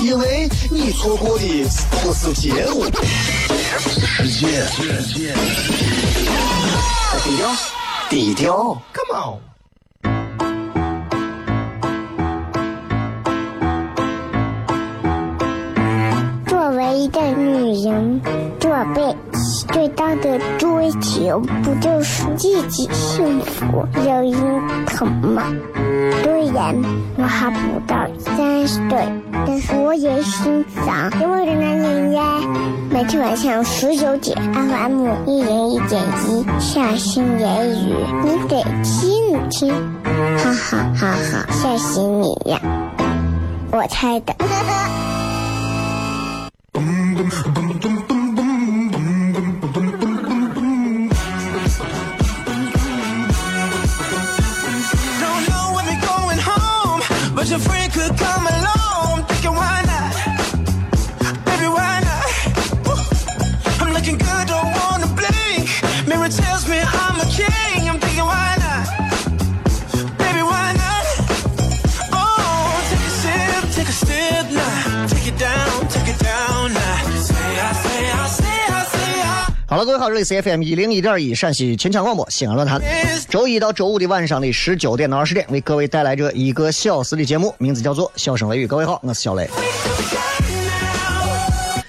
因为你错过的不是节目，世界。低调，低调，Come on。作为一个女人，做被。最大的追求不就是自己幸福、有人疼吗？虽然我还不到三十岁，但是我也心脏因为的男人呀。每天晚上十九点，FM 一零一点一，下心言语，你得听听，哈哈哈哈，吓死你呀！我猜的。各位好，这里是 FM 一零一点一陕西秦腔广播西安论坛。周一到周五的晚上的十九点到二十点，为各位带来这一个小时的节目，名字叫做《笑声雷雨》。各位好，我是小雷。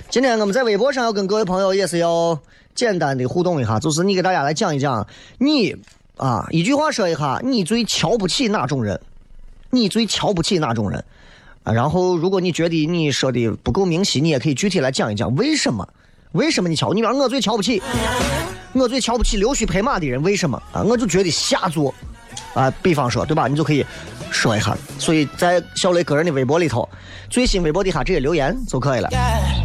今天我们在微博上要跟各位朋友也是要简单的互动一下，就是你给大家来讲一讲，你啊一句话说一下，你最瞧不起哪种人？你最瞧不起哪种人？啊，然后如果你觉得你说的不够明晰，你也可以具体来讲一讲为什么。为什么你瞧？你说我最瞧不起，我最瞧不起溜须拍马的人，为什么啊？我就觉得下作，啊，比方说，对吧？你就可以说一下。所以在小雷个人的微博里头，最新微博底下直接留言就可以了，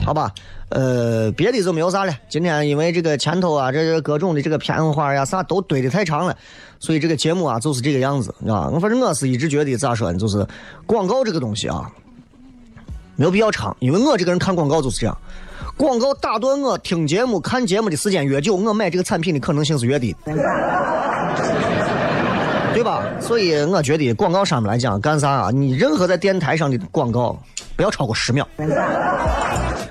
好吧？呃，别的就没有啥了。今天因为这个前头啊，这各种的这个片花呀啥都堆的太长了，所以这个节目啊就是这个样子，啊。我反正我是一直觉得咋说呢，就是广告这个东西啊，没有必要长，因为我这个人看广告就是这样。广告打断我听节目、看节目的时间越久，我买这个产品的可能性是越低，对吧？所以我觉得广告上面来讲，干啥啊？你任何在电台上的广告不要超过十秒。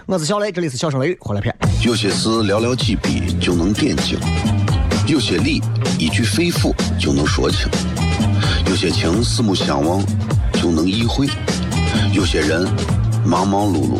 我是小雷，这里是笑声雷雨，回来片。有些事寥寥几笔就能点睛，有些理一句肺腑就能说清，有些情四目相望就能意会，有些人忙忙碌碌。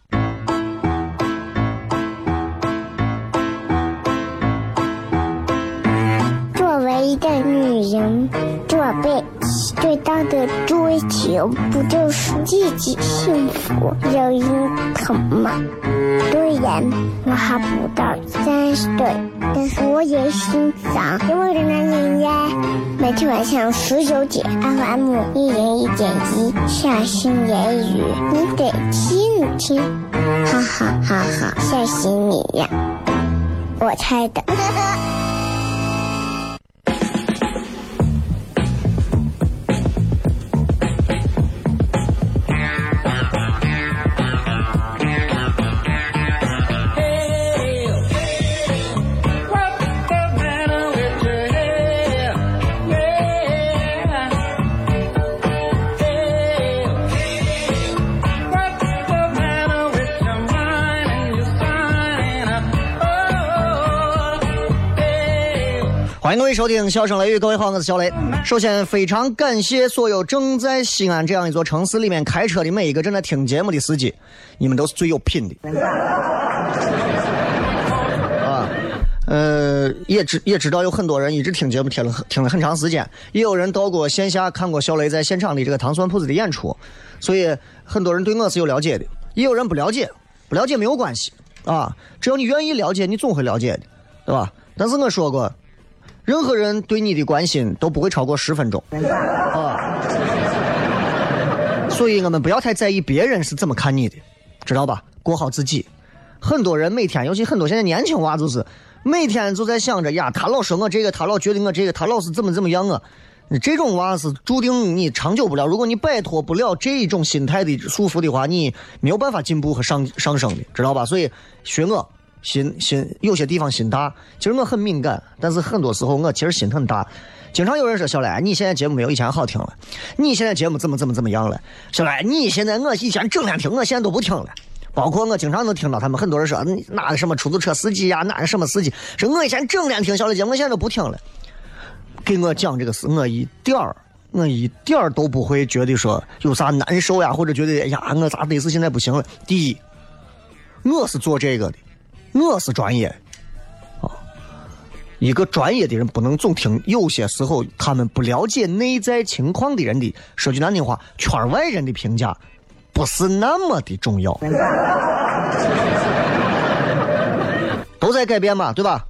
一个女人做被最大的追求不就是自己幸福、有人疼吗？虽然我还不到三十岁，但是我也心脏因为的男人呀。每天晚上十九点，FM 一人一点一，下心言语，你得听一听，哈哈哈哈，吓死你呀！我猜的。欢迎各位收听《笑声雷雨》，各位好，我是小雷。首先，非常感谢所有正在西安这样一座城市里面开车的每一个正在听节目的司机，你们都是最有品的。啊，呃也知也知道有很多人一直听节目听了听了很长时间，也有人到过线下看过小雷在现场的这个糖蒜铺子的演出，所以很多人对我是有了解的，也有人不了解，不了解没有关系啊，只要你愿意了解，你总会了解的，对吧？但是我说过，任何人对你的关心都不会超过十分钟 啊，所以我们不要太在意别人是怎么看你的，知道吧？过好自己。很多人每天，尤其很多现在年轻娃，就是每天就在想着呀，他老说我这个，他老觉得我这个，他老是怎么怎么样啊。这种娃是注定你长久不了。如果你摆脱不了这一种心态的束缚的话，你没有办法进步和上上升的，知道吧？所以学我心心有些地方心大，其实我很敏感，但是很多时候我其实心很大。经常有人说小来，你现在节目没有以前好听了，你现在节目怎么怎么怎么样了？小来，你现在我以前整天听，我现在都不听了。包括我经常能听到他们很多人说，哪个什么出租车司机呀，哪个什么司机，说我以前整天听小雷节目，我现在都不听了。给我讲这个事，我一点儿，我一点儿都不会觉得说有啥难受呀，或者觉得哎呀，我咋得是现在不行了。第一，我是做这个的，我是专业啊。一个专业的人不能总听，有些时候他们不了解内在情况的人的，说句难听话，圈外人的评价。不是那么的重要，都在改变嘛，对吧？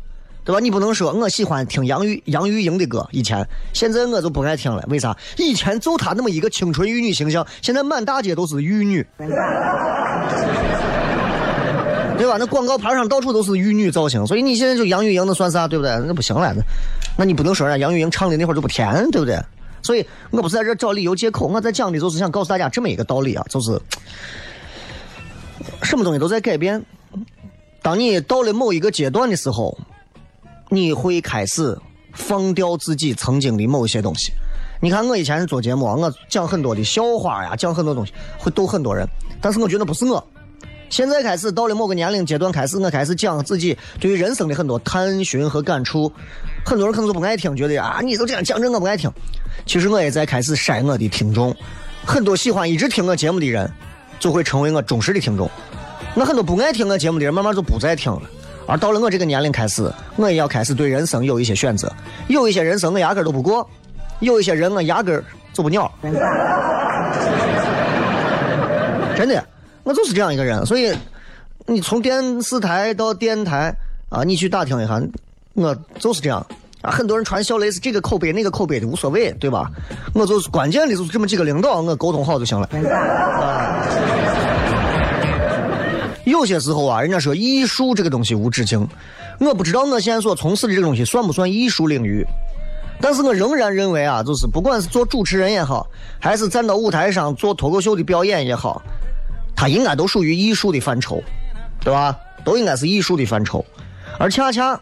对吧？你不能说我喜欢听杨钰杨钰莹的歌，以前，现在我就不爱听了。为啥？以前就她那么一个清纯玉女形象，现在满大街都是玉女，对吧？那广告牌上到处都是玉女造型，所以你现在就杨钰莹那算啥？对不对？那不行了，那那你不能说人家杨钰莹唱的那会儿就不甜，对不对？所以我不是在这找理由借口，我在讲的就是想告诉大家这么一个道理啊，就是什么东西都在改变。当你到了某一个阶段的时候，你会开始放掉自己曾经的某一些东西。你看我以前是做节目，我讲很多的笑话呀，讲很多东西会逗很多人，但是我觉得不是我。现在开始到了某个年龄阶段，开始我开始讲自己对于人生的很多探寻和感触。很多人可能都不爱听，觉得啊，你都这样讲，这我不爱听。其实我也在开始筛我的听众。很多喜欢一直听我节目的人，就会成为我忠实的听众。那很多不爱听我节目的人，慢慢就不再听了。而到了我这个年龄开始，我也要开始对人生有一些选择。有一些人生我压根都不过，有一些人我压根就不鸟。真的。我就是这样一个人，所以你从电视台到电台啊，你去打听一下，我就是这样啊。很多人传小雷是这个口碑那个口碑的无所谓，对吧？我就是关键的就是这么几个领导，我沟通好就行了。啊，有些时候啊，人家说艺术这个东西无止境，我不知道我现在所从事的这个东西算不算艺术领域，但是我仍然认为啊，就是不管是做主持人也好，还是站到舞台上做脱口秀的表演也好。它应该都属于艺术的范畴，对吧？都应该是艺术的范畴，而恰恰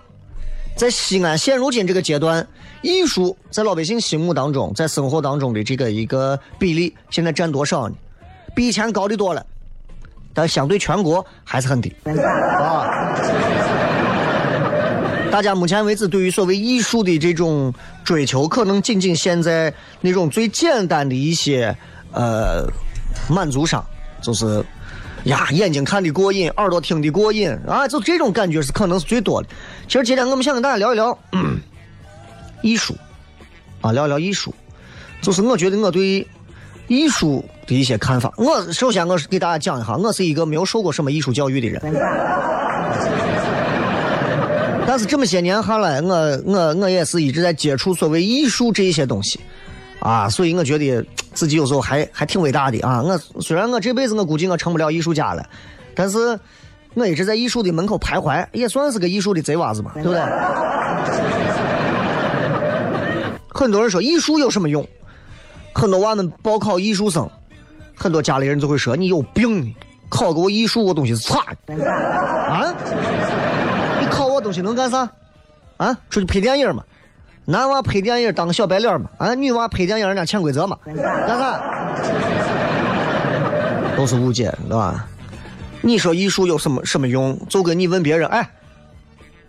在西安现如今这个阶段，艺术在老百姓心目当中，在生活当中的这个一个比例，现在占多少呢？比以前高的多了，但相对全国还是很低啊！大家目前为止对于所谓艺术的这种追求，可能仅仅现在那种最简单的一些呃满足上。就是呀，眼睛看的过瘾，耳朵听的过瘾啊，就这种感觉是可能是最多的。其实今天我们想跟大家聊一聊艺术啊，聊聊艺术。就是我觉得我对艺术的一些看法。我首先我是给大家讲一下，我是一个没有受过什么艺术教育的人。但是这么些年下来，我我我也是一直在接触所谓艺术这一些东西。啊，所以我觉得自己有时候还还挺伟大的啊！我虽然我这辈子我估计我成不了艺术家了，但是我一直在艺术的门口徘徊，也算是个艺术的贼娃子嘛，对不对？很多人说艺术有什么用？很多娃们报考艺术生，很多家里人就会说你有病，考个我艺术我东西是差啊？你考我东西能干啥？啊？出去拍电影嘛？男娃拍电影当个小白脸嘛，啊，女娃拍电影人家潜规则嘛，那啥？都是误解，对吧？你说艺术有什么什么用？就跟你问别人，哎，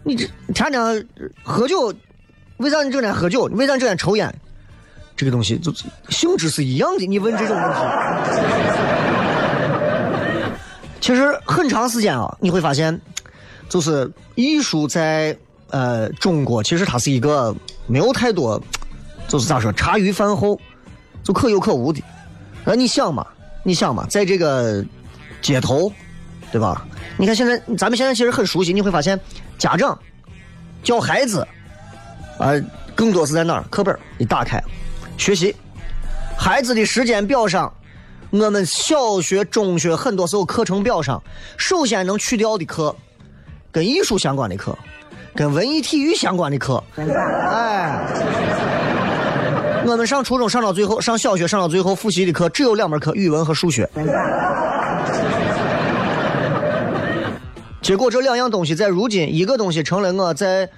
你这天天喝酒，为啥你整天喝酒？为啥整天抽烟？这个东西就性质是一样的。你问这种问题，其实很长时间啊，你会发现，就是艺术在。呃，中国其实它是一个没有太多，就是咋说，茶余饭后就可有可无的。那你想嘛，你想嘛，在这个街头，对吧？你看现在咱们现在其实很熟悉，你会发现家长教孩子啊、更多是在哪儿？课本一打开，学习。孩子的时间表上，我们小学、中学很多时候课程表上，首先能去掉的课，跟艺术相关的课，跟文艺体育相关的课，哎。我们上初中上到最后，上小学上到最后，复习的课只有两门课，语文和数学。结果这两样东西在如今，一个东西成了我在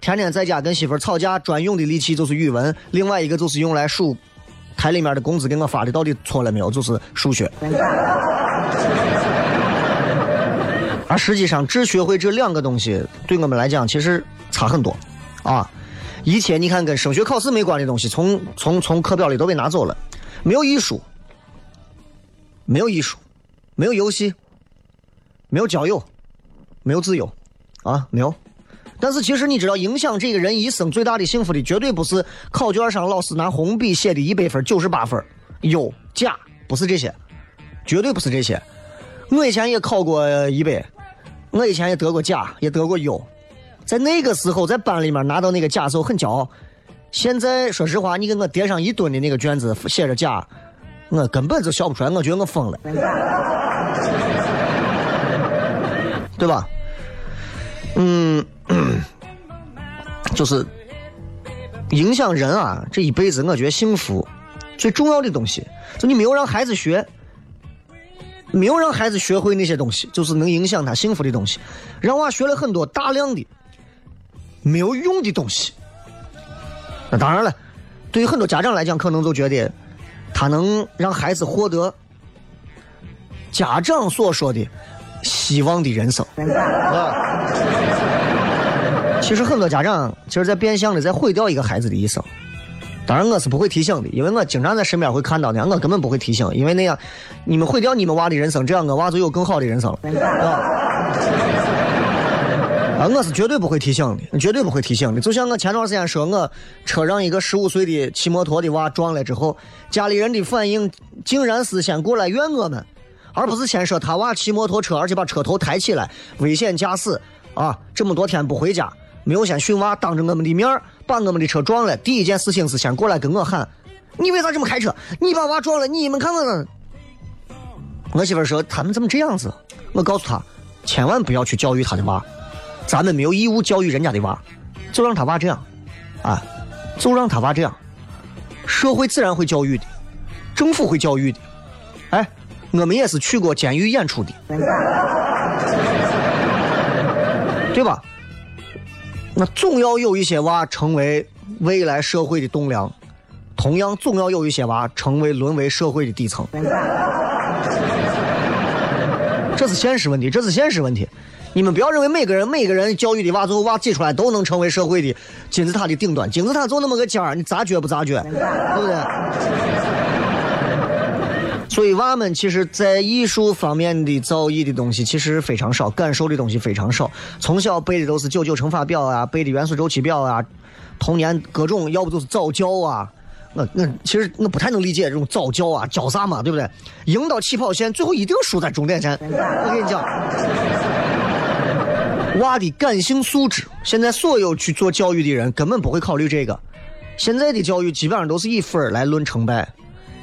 天天在家跟媳妇吵架专用的利器，就是语文；另外一个就是用来数台里面的工资给我发的到底错了没有，就是数学。而实际上，只学会这两个东西，对我们来讲其实差很多。啊。一切你看跟升学考试没关的东西，从从从课表里都被拿走了，没有艺术，没有艺术，没有游戏，没有交友，没有自由，啊，没有。但是其实你知道，影响这个人一生最大的幸福的，绝对不是考卷上老师拿红笔写的一百分、九十八分，有假，不是这些，绝对不是这些。我以前也考过一百，我以前也得过甲，也得过优。在那个时候，在班里面拿到那个甲的时候很骄傲。现在说实话，你给我叠上一吨的那个卷子，写着甲，我根本就笑不出来，我觉得我疯了，对吧？嗯，就是影响人啊，这一辈子，我觉得幸福最重要的东西，就你没有让孩子学，没有让孩子学会那些东西，就是能影响他幸福的东西，让娃学了很多大量的。没有用的东西，那当然了，对于很多家长来讲，可能就觉得他能让孩子获得家长所说的希望的人生。啊，其实很多家长其实在变相的在毁掉一个孩子的一生。当然我是不会提醒的，因为我经常在身边会看到的，我根本不会提醒，因为那样你们毁掉你们娃的人生，这样我娃就有更好的人生了。啊啊，我是绝对不会提醒的，绝对不会提醒的。就像我前段时间说，我车让一个十五岁的骑摩托的娃撞了之后，家里人的反应竟然是先过来怨我们，而不是先说他娃骑摩托车，而且把车头抬起来，危险驾驶啊！这么多天不回家，没有先训娃，当着我们的面把我们的车撞了。第一件事情是先过来跟我喊：“你为啥这么开车？你把娃撞了，你们看看。”我媳妇说：“他们怎么这样子？”我告诉他：“千万不要去教育他的娃。”咱们没有义务教育人家的娃，就让他娃这样，啊，就让他娃这样，社会自然会教育的，政府会教育的，哎，我们也是去过监狱演出的，对吧？那总要有一些娃成为未来社会的栋梁，同样总要有一些娃成为沦为社会的底层，这是现实问题，这是现实问题。你们不要认为每个人每个人教育的娃，最后娃挤出来都能成为社会的金字塔的顶端。金字塔就那么个尖儿，你咋撅不咋撅，对不对？所以娃们其实，在艺术方面的造诣的东西其实非常少，感受的东西非常少。从小背的都是九九乘法表啊，背的元素周期表啊，童年各种要不就是早教啊。我我其实我不太能理解这种早教啊，教啥嘛，对不对？赢到起跑线，最后一定输在终点站。我跟你讲。娃的感性素质，现在所有去做教育的人根本不会考虑这个。现在的教育基本上都是以分来论成败，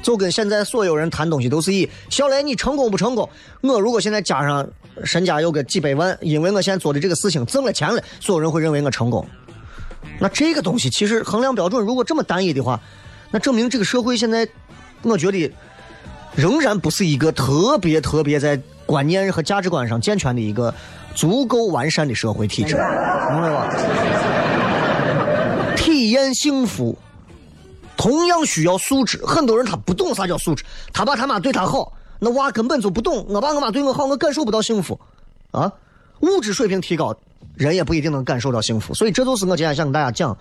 就跟现在所有人谈东西都是以小雷你成功不成功？我如果现在加上身家有个几百万，因为我现在做的这个事情挣了钱了，所有人会认为我成功。那这个东西其实衡量标准如果这么单一的话，那证明这个社会现在，我觉得仍然不是一个特别特别在观念和价值观上健全的一个。足够完善的社会体制，明白吧？体验幸福，同样需要素质。很多人他不懂啥叫素质，他爸他妈对他好，那娃根本就不懂。我爸我妈对我好，我感受不到幸福。啊，物质水平提高，人也不一定能感受到幸福。所以这就是我今天想跟大家讲，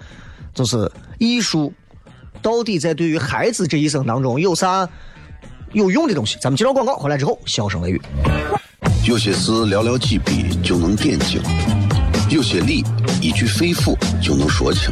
就是艺术到底在对于孩子这一生当中有啥有用的东西。咱们接着广告回来之后，笑声雷雨。有些事寥寥几笔就能点睛，有有些理一句肺腑就能说清，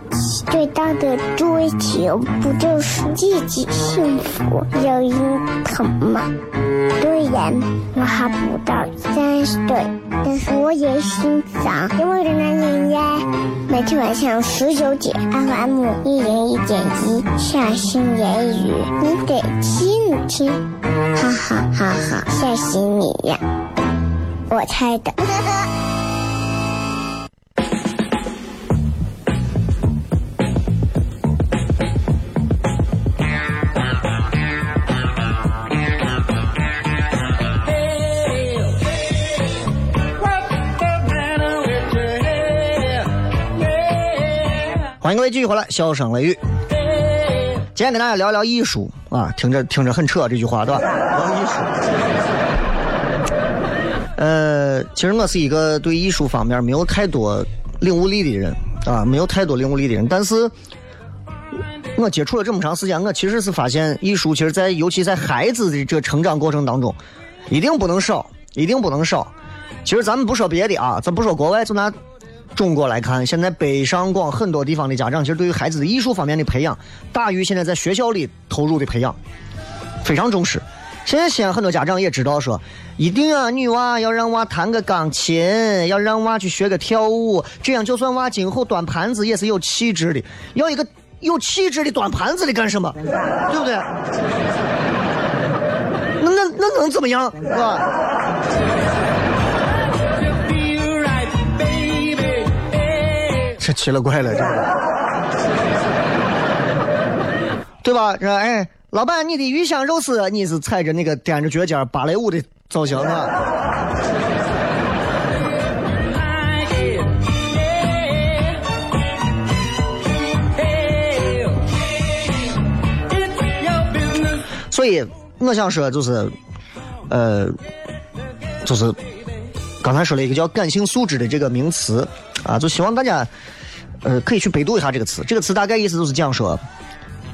最大的追求不就是自己幸福、有人疼吗？虽然我还不到三十岁，但是我也心脏因为的男人呀，每天晚上十九点，FM 一零一点一，下心言语，你得听听，哈哈哈哈，吓死你呀！我猜的。欢迎各位继续回来，笑声雷雨。今天跟大家聊聊艺术啊，听着听着很扯这句话，对吧？聊艺术。呃，其实我是一个对艺术方面没有太多领悟力的人啊，没有太多领悟力的人。但是，我接触了这么长时间，我其实是发现艺术，其实在尤其在孩子的这成长过程当中，一定不能少，一定不能少。其实咱们不说别的啊，咱不说国外，就拿中国来看，现在北上广很多地方的家长，其实对于孩子的艺术方面的培养，大于现在在学校里投入的培养，非常重视。现在西安很多家长也知道说，一定啊，女娃要让娃弹个钢琴，要让娃去学个跳舞，这样就算娃今后端盘子也是有气质的。要一个有气质的端盘子的干什么？对不对？那那那能怎么样？是吧？这奇了怪了，这个，对吧？这哎，老板，你的鱼香肉丝，你是踩着那个踮着脚尖芭蕾舞的造型啊？所以我想说，就是，呃，就是刚才说了一个叫感性素质的这个名词啊，就希望大家，呃，可以去百度一下这个词。这个词大概意思就是讲说，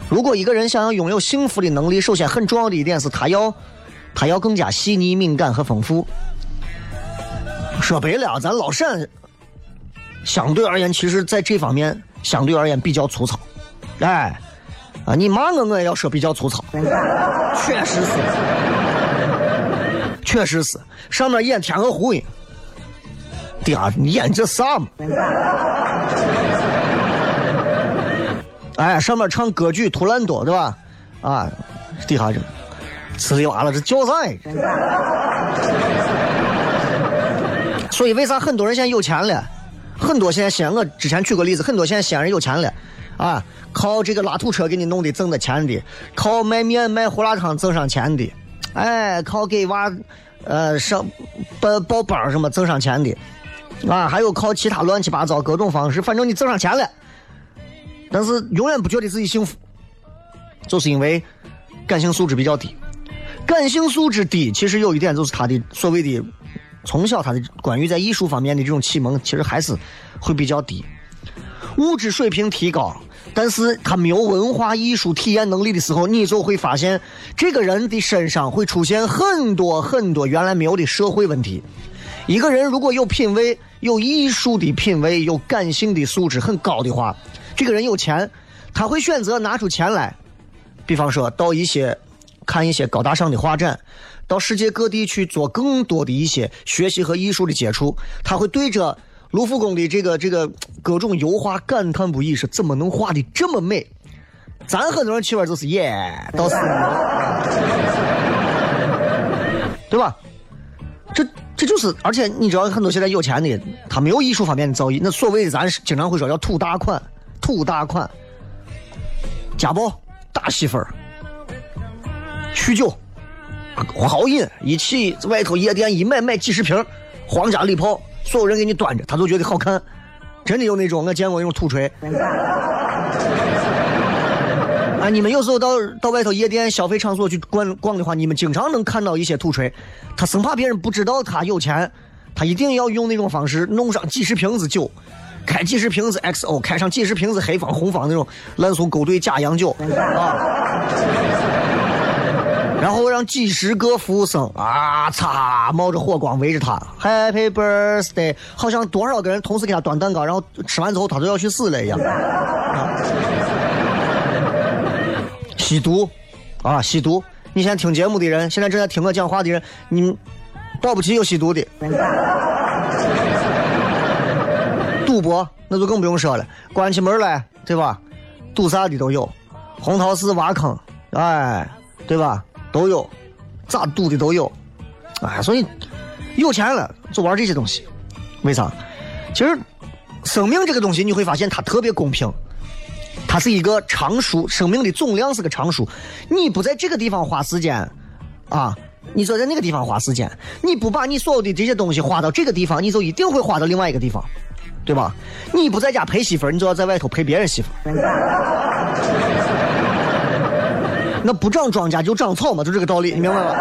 如果一个人想要拥有幸福的能力，首先很重要的一点是他要，他要更加细腻、敏感和丰富。说白了，咱老陕相对而言，其实在这方面相对而言比较粗糙，哎，啊，你骂我，我也要说比较粗糙，确实是，确实是，上面演天鹅湖呢，底下你演这啥嘛？哎，上面唱歌剧《图兰朵》对吧？啊，底下这呲里哇啦这叫啥呀？所以为啥很多人现在有钱了？很多现在西安，我之前举个例子，很多现在西安人有钱了，啊，靠这个拉土车给你弄的挣的钱的，靠卖面卖胡辣汤挣上钱的，哎，靠给娃呃上报报班什么挣上钱的，啊，还有靠其他乱七八糟各种方式，反正你挣上钱了，但是永远不觉得自己幸福，就是因为感性素质比较低。感性素质低，其实有一点就是他的所谓的从小他的关于在艺术方面的这种启蒙，其实还是会比较低。物质水平提高，但是他没有文化艺术体验能力的时候，你就会发现这个人的身上会出现很多很多原来没有的社会问题。一个人如果有品位、有艺术的品位、有感性的素质很高的话，这个人有钱，他会选择拿出钱来，比方说到一些看一些高大上的画展，到世界各地去做更多的一些学习和艺术的接触，他会对着卢浮宫的这个这个各种油画感叹不已，是怎么能画的这么美？咱很多人去玩就是耶，倒是，对吧？这这就是，而且你知道很多现在有钱的，他没有艺术方面的造诣。那所谓的咱经常会说叫土大款，土大款，家暴、打媳妇儿、酗酒、豪饮，一起外头夜店一买买几十瓶皇家礼炮，所有人给你端着，他都觉得好看。真的有那种，我见过那种土锤。你们有时候到到外头夜店消费场所去逛逛的话，你们经常能看到一些土锤，他生怕别人不知道他有钱，他一定要用那种方式弄上几十瓶子酒，开几十瓶子 XO，开上几十瓶子黑方、红方那种烂俗勾兑假洋酒啊，然后让几十个服务生啊擦冒着火光围着他，Happy Birthday，好像多少个人同时给他端蛋糕，然后吃完之后他都要去死了一样。啊吸毒，啊，吸毒！你现在听节目的人，现在正在听我讲话的人，你保不齐有吸毒的。赌博那就更不用说了，关起门来，对吧？赌啥的都有，红桃四挖坑，哎，对吧？都有，咋赌的都有，哎，所以有钱了就玩这些东西，为啥？其实生命这个东西，你会发现它特别公平。它是一个常数，生命的总量是个常数。你不在这个地方花时间，啊，你就在那个地方花时间。你不把你所有的这些东西花到这个地方，你就一定会花到另外一个地方，对吧？你不在家陪媳妇儿，你就要在外头陪别人媳妇儿。那不长庄稼就长草嘛，就这个道理，你明白吗？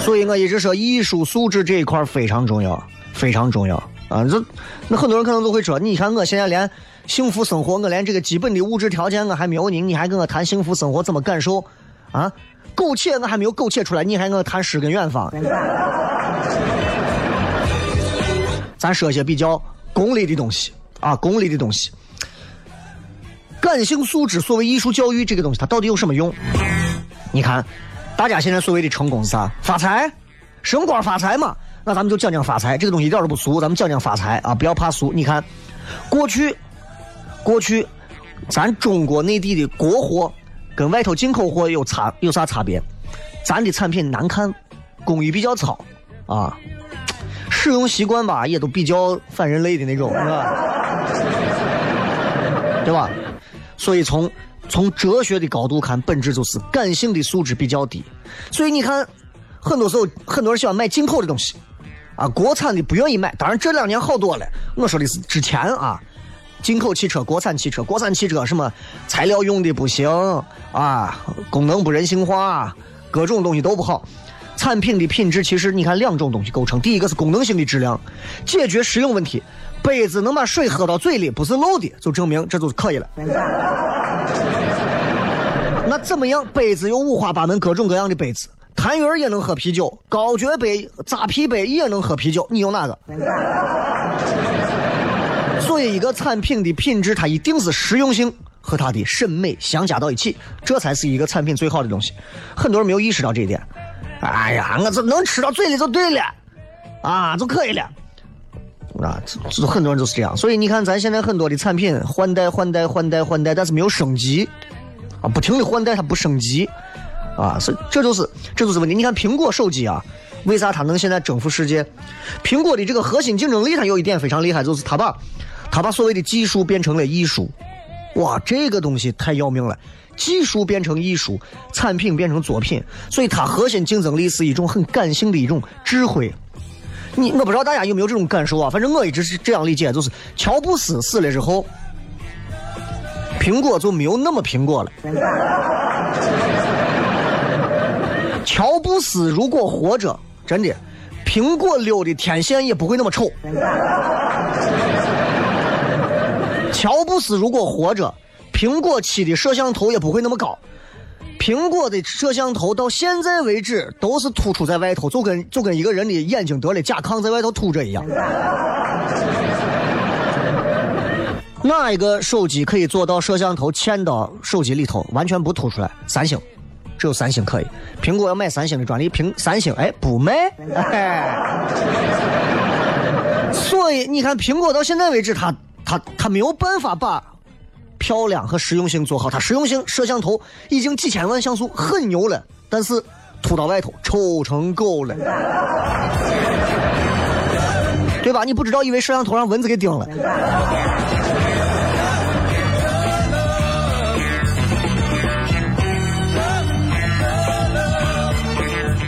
所以我一直说，艺术素质这一块非常重要，非常重要啊！这那很多人可能都会说，你看我现在连。幸福生活，我连这个基本的物质条件我还没有呢，你还跟我谈幸福生活怎么感受？啊，苟且我还没有苟且出来，你还跟我谈诗跟远方？咱说些比较功利的东西啊，功利的东西。感性素质，所谓艺术教育这个东西，它到底有什么用？你看，大家现在所谓的成功是啥？发财，升官发财嘛。那咱们就讲讲发财，这个东西一点都不俗，咱们讲讲发财啊，不要怕俗。你看，过去。过去，咱中国内地的国货跟外头进口货有差有啥差别？咱的产品难看，工艺比较糙，啊，使用习惯吧也都比较反人类的那种，是吧？对吧？所以从从哲学的高度看，本质就是感性的素质比较低。所以你看，很多时候很多人喜欢买进口的东西，啊，国产的不愿意买。当然这两年好多了，我说的是之前啊。进口汽车、国产汽车、国产汽车什么材料用的不行啊，功能不人性化，各种东西都不好。产品的品质其实你看两种东西构成，第一个是功能性的质量，解决实用问题。杯子能把水喝到嘴里不是漏的，就证明这就是可以了。那怎么样？杯子有五花八门、各种各样的杯子，痰盂也能喝啤酒，高脚杯、扎啤杯也能喝啤酒，你用哪个？所以，一个产品的品质，它一定是实用性和它的审美相加到一起，这才是一个产品最好的东西。很多人没有意识到这一点。哎呀，我这能吃到嘴里就对了，啊，就可以了。啊，这很多人都是这样。所以你看，咱现在很多的产品换代、换代、换代、换代，但是没有升级，啊，不停的换代它不升级，啊，是这就是这就是问题。你看苹果手机啊，为啥它能现在征服世界？苹果的这个核心竞争力，它有一点非常厉害，就是它把。它把所谓的技术变成了艺术，哇，这个东西太要命了！技术变成艺术，产品变成作品，所以它核心竞争力是一种很感性的一种智慧。你我不知道大家有没有这种感受啊？反正我一直是这样理解，就是乔布斯死了之后，苹果就没有那么苹果了。乔布斯如果活着，真的，苹果六的天线也不会那么丑。乔布斯如果活着，苹果七的摄像头也不会那么高。苹果的摄像头到现在为止都是突出在外头，就跟就跟一个人的眼睛得了甲亢在外头凸着一样。哪一个手机可以做到摄像头嵌到手机里头完全不凸出来？三星，只有三星可以。苹果要买三星的专利，苹三星哎不卖。所以你看，苹果到现在为止它。它它没有办法把漂亮和实用性做好，它实用性摄像头已经几千万像素很牛了，但是吐到外头，丑成狗了，对吧？你不知道，以为摄像头让蚊子给叮了。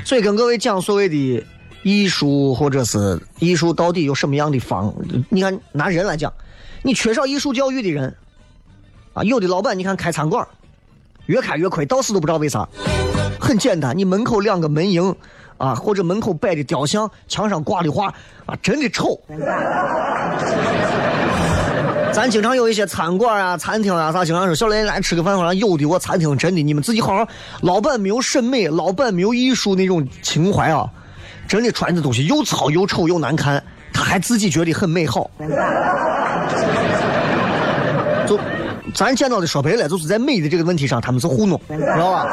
所以跟各位讲所谓的艺术，或者是艺术到底有什么样的方？你看拿人来讲，你缺少艺术教育的人，啊，有的老板你看开餐馆，越开越亏，到死都不知道为啥。很简单，你门口两个门迎，啊，或者门口摆的雕像，墙上挂的画，啊，真的丑。咱经常有一些餐馆啊、餐厅啊啥，经常说小雷来吃个饭，好像有的我餐厅真的，你们自己好好，老板没有审美，老板没有艺术那种情怀啊，真的穿的东西又糙又丑又难看，他还自己觉得很美好。就咱见到的说白了，就是在美的这个问题上，他们是糊弄，知道吧？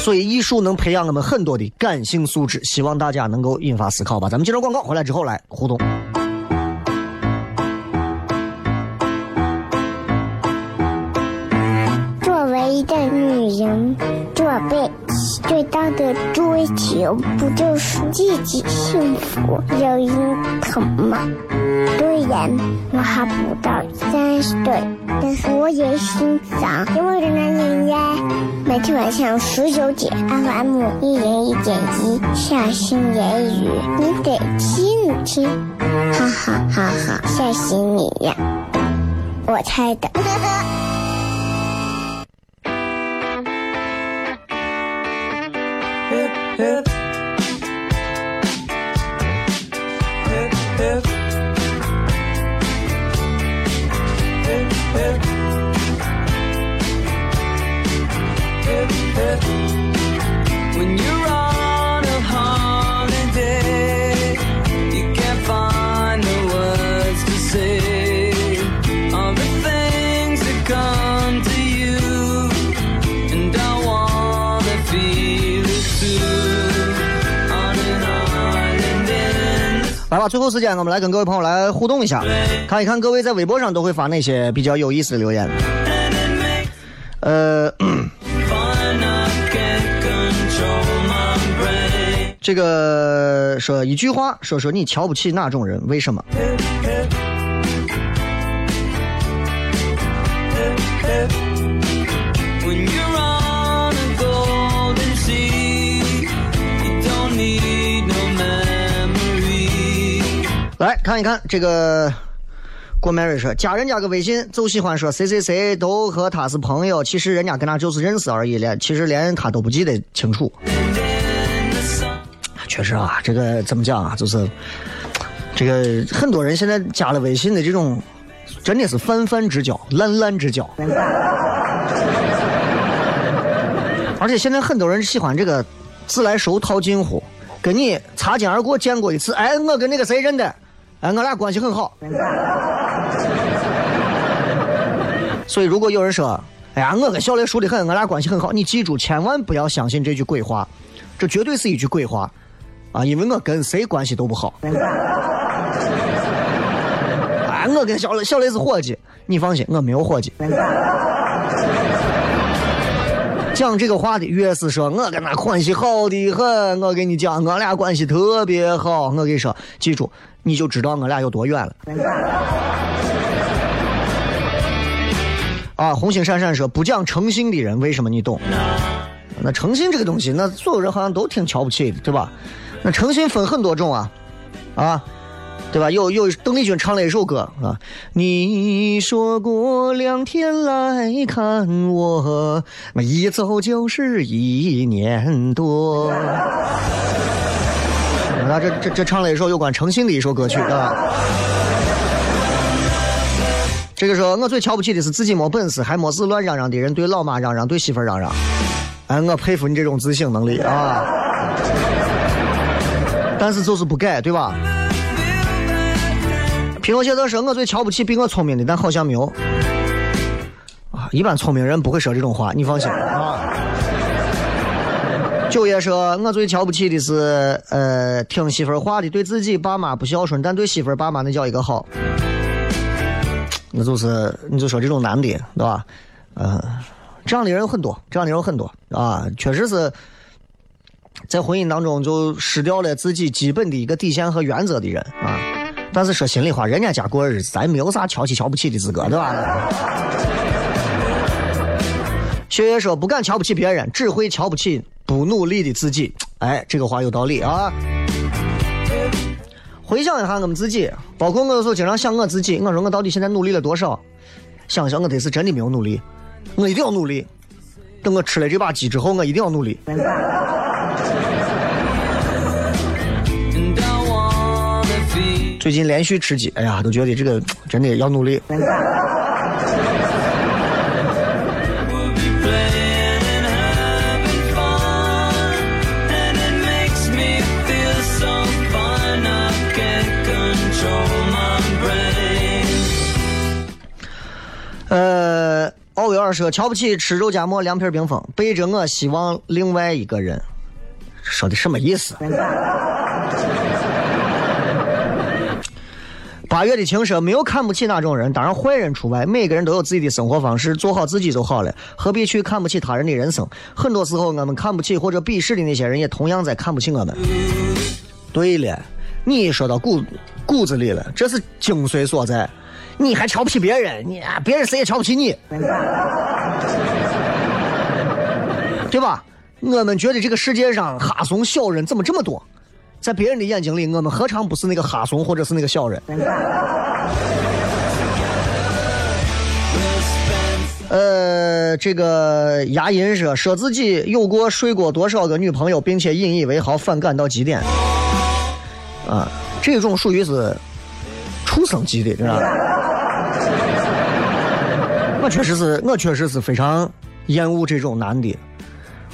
所以艺术能培养我们很多的感性素质，希望大家能够引发思考吧。咱们接着广告，回来之后来互动。个女人，做背最大的追求不就是自己幸福、有人疼吗？虽然我还不到三十岁，但是我也心脏因为的男人呀。每天晚上十九点，FM 一零一点一，下心言语，你得听听，哈哈哈哈，吓死你呀！我猜的。吧，最后时间我们来跟各位朋友来互动一下，看一看各位在微博上都会发哪些比较有意思的留言。呃.这个说一句话，说说你瞧不起哪种人，为什么？看一看这个。郭 Mary 说：“加人家个微信，就喜欢说谁谁谁都和他是朋友，其实人家跟他就是认识而已了，其实连他都不记得清楚。确实啊，这个怎么讲啊？就是这个很多人现在加了微信的这种，真的是泛泛之交、烂烂之交。而且现在很多人喜欢这个自来熟套近乎，跟你擦肩而过见过一次，哎，我跟那个谁认得，哎，我俩关系很好。所以如果有人说，哎呀，我跟小雷熟得很，我俩关系很好，你记住，千万不要相信这句鬼话，这绝对是一句鬼话啊！因为我跟谁关系都不好。哎，我跟小雷小雷是伙计，你放心，我没有伙计。讲这个话的越是说我跟他关系好的很，我跟你讲，我俩关系特别好。我跟你说，记住，你就知道我俩有多远了。啊，红星闪闪说不讲诚信的人，为什么你懂？那诚信这个东西，那所有人好像都挺瞧不起的，对吧？那诚信分很多种啊，啊，对吧？有有邓丽君唱了一首歌啊，你说过两天来看我，那一走就是一年多。那这这这唱了一首有关诚信的一首歌曲啊。这个说，我最瞧不起的是自己没本事还没事乱嚷嚷的人，对老妈嚷嚷，对媳妇嚷嚷。哎，我佩服你这种自省能力啊！但是就是不改，对吧？皮诺谢特说，我最瞧不起比我聪明的，但好像没有。啊，一般聪明人不会说这种话，你放心啊。九爷说，我最瞧不起的是，呃，听媳妇儿话的，对自己爸妈不孝顺，但对媳妇儿爸妈那叫一个好。那就是你就说这种男的，对吧？呃，这样的人有很多，这样的人很多啊，确实是在婚姻当中就失掉了自己基本的一个底线和原则的人啊。但是说心里话，人家家过日子，咱没有啥瞧起瞧不起的资格，对吧？学爷说不敢瞧不起别人，只会瞧不起不努力的自己。哎，这个话有道理啊。回想一下我们自己，包括我有时候经常想我自己，我说我到底现在努力了多少？想想我这次真的没有努力，我一定要努力。等我吃了这把鸡之后，我一定要努力。最近连续吃鸡哎呀都觉得这个 真的要努力。呃奥威尔说瞧不起吃肉夹馍凉皮冰封背着我希望另外一个人。说的什么意思八月的情说没有看不起那种人，当然坏人除外。每个人都有自己的生活方式，做好自己就好了，何必去看不起他人的人生？很多时候，我们看不起或者鄙视的那些人，也同样在看不起我们。对了，你说到骨骨子里了，这是精髓所在。你还瞧不起别人，你啊，别人谁也瞧不起你，对吧？我们觉得这个世界上哈怂小人怎么这么多？在别人的眼睛里，我们何尝不是那个哈怂，或者是那个小人？呃，这个牙龈说说自己有过睡过多少个女朋友，并且引以为豪，反感到极点。啊，这种属于是畜生级的，知道吧？我确实是，我确实是非常厌恶这种男的。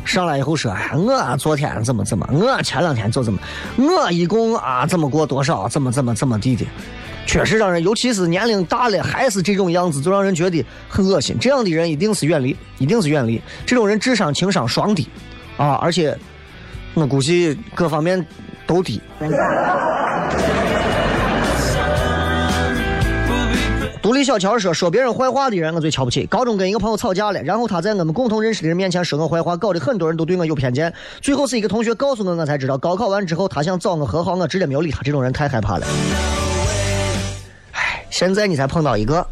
上来以后说，哎，我昨天怎么怎么，我前两天就怎么，我一共啊怎么过多少，怎么怎么怎么地的，确实让人，尤其是年龄大了还是这种样子，就让人觉得很恶心。这样的人一定是远离，一定是远离。这种人智商情商双低，啊，而且我估计各方面都低。独立小乔说：“说别人坏话的人，我最瞧不起。高中跟一个朋友吵架了，然后他在我们共同认识的人面前说我坏话，搞得很多人都对我有偏见。最后是一个同学告诉我，我才知道，高考完之后他想找我和好，我直接没有理他。这种人太害怕了。唉，现在你才碰到一个，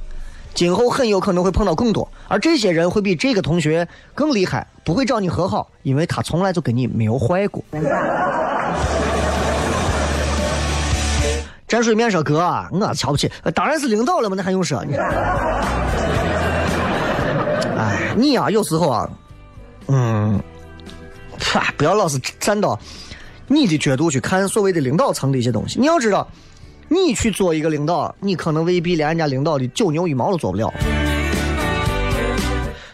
今后很有可能会碰到更多，而这些人会比这个同学更厉害，不会找你和好，因为他从来就跟你没有坏过。”沾水面说哥，我瞧不起，当然是领导了嘛，那还用说？你哎，你呀、有时候啊，嗯，啪，不要老是站到你的角度去看所谓的领导层的一些东西。你要知道，你去做一个领导，你可能未必连人家领导的九牛一毛都做不了。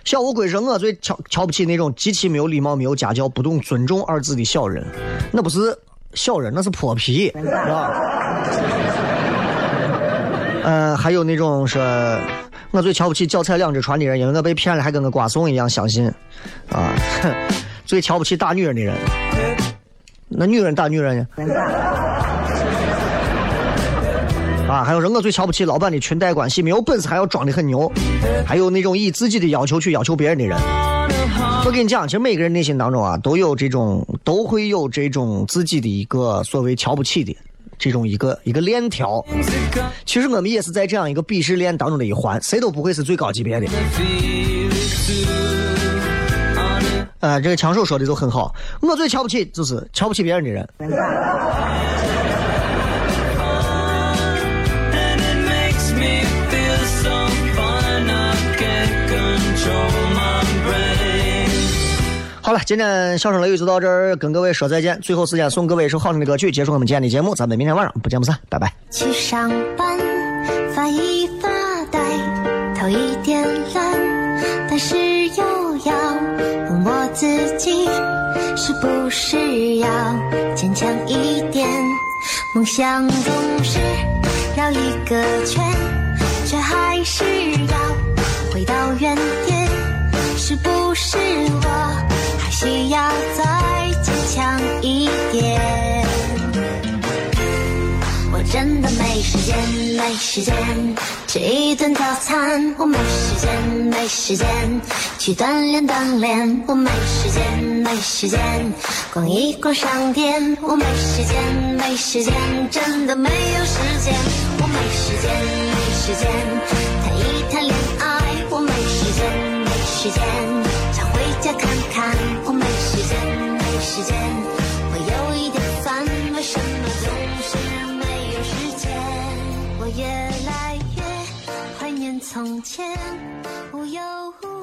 小乌龟说：“我最瞧瞧不起那种极其没有礼貌、没有家教、不懂尊重二字的小人，那不是小人，那是泼皮，是吧？”呃，还有那种说，我最瞧不起脚踩两只船的人，因为我被骗了，还跟个瓜怂一样相信，啊，哼 最瞧不起打女人的人，那女人打女人呢？啊，还有人我最瞧不起老板的裙带关系，没有本事还要装的很牛，还有那种以自己的要求去要求别人的人。我跟你讲，其实每个人内心当中啊，都有这种，都会有这种自己的一个所谓瞧不起的这种一个一个链条。其实我们也是在这样一个鄙视链当中的一环，谁都不会是最高级别的。呃，这个枪手说的就很好，我最瞧不起就是瞧不起别人的人。好了，今天笑声雷雨就到这儿，跟各位说再见。最后时间送各位一首好听的歌曲，结束我们今天的节目，咱们明天晚上不见不散，拜拜。去上班，发一发呆，头一点蓝，但是又要问我自己，是不是要坚强一点？梦想总是绕一个圈，却还是要回到原需要再坚强一点？我真的没时间，没时间吃一顿早餐，我没时间，没时间去锻炼锻炼，我没时间，没时间逛一逛商店，我没时间，没时间真的没有时间，我没时间，没时间谈一谈恋爱，我没时间，没时间时间，我有一点烦，为什么总是没有时间？我越来越怀念从前，无忧无